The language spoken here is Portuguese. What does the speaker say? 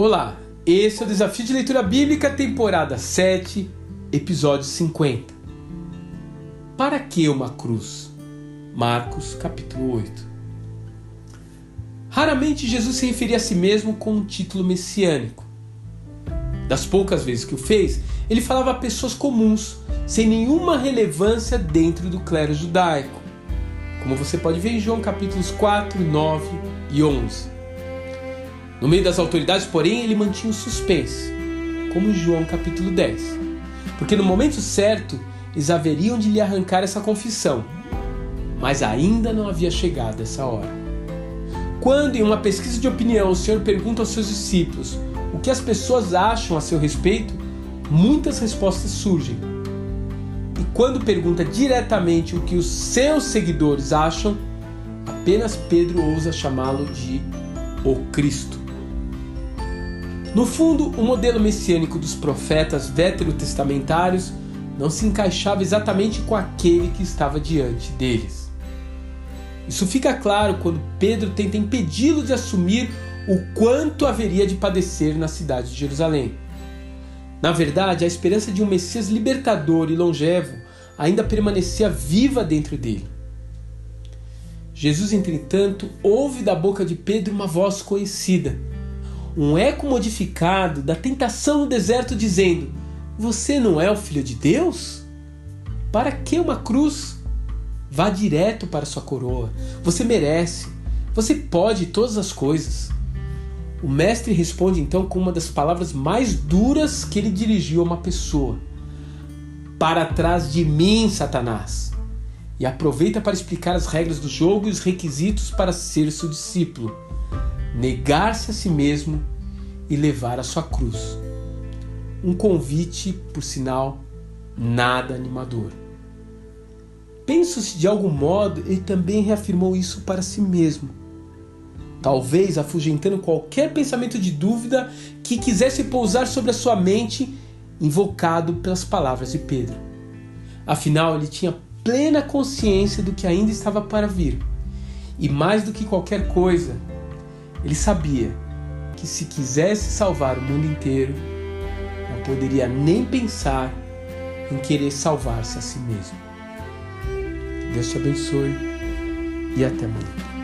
Olá, esse é o Desafio de Leitura Bíblica, temporada 7, episódio 50. Para que uma cruz? Marcos, capítulo 8. Raramente Jesus se referia a si mesmo com um título messiânico. Das poucas vezes que o fez, ele falava a pessoas comuns, sem nenhuma relevância dentro do clero judaico, como você pode ver em João capítulos 4, 9 e 11. No meio das autoridades, porém, ele mantinha o suspense, como João capítulo 10. Porque no momento certo, eles haveriam de lhe arrancar essa confissão, mas ainda não havia chegado essa hora. Quando, em uma pesquisa de opinião, o Senhor pergunta aos seus discípulos o que as pessoas acham a seu respeito, muitas respostas surgem. E quando pergunta diretamente o que os seus seguidores acham, apenas Pedro ousa chamá-lo de o Cristo. No fundo, o modelo messiânico dos profetas veterotestamentários não se encaixava exatamente com aquele que estava diante deles. Isso fica claro quando Pedro tenta impedi-lo de assumir o quanto haveria de padecer na cidade de Jerusalém. Na verdade, a esperança de um Messias libertador e longevo ainda permanecia viva dentro dele. Jesus, entretanto, ouve da boca de Pedro uma voz conhecida um eco modificado da tentação no deserto dizendo: Você não é o filho de Deus? Para que uma cruz? Vá direto para sua coroa. Você merece. Você pode todas as coisas. O mestre responde então com uma das palavras mais duras que ele dirigiu a uma pessoa: Para trás de mim, Satanás. E aproveita para explicar as regras do jogo e os requisitos para ser seu discípulo negar-se a si mesmo e levar a sua cruz. Um convite, por sinal, nada animador. Penso se de algum modo ele também reafirmou isso para si mesmo. Talvez afugentando qualquer pensamento de dúvida que quisesse pousar sobre a sua mente, invocado pelas palavras de Pedro. Afinal, ele tinha plena consciência do que ainda estava para vir. E mais do que qualquer coisa, ele sabia que se quisesse salvar o mundo inteiro, não poderia nem pensar em querer salvar-se a si mesmo. Deus te abençoe e até amanhã.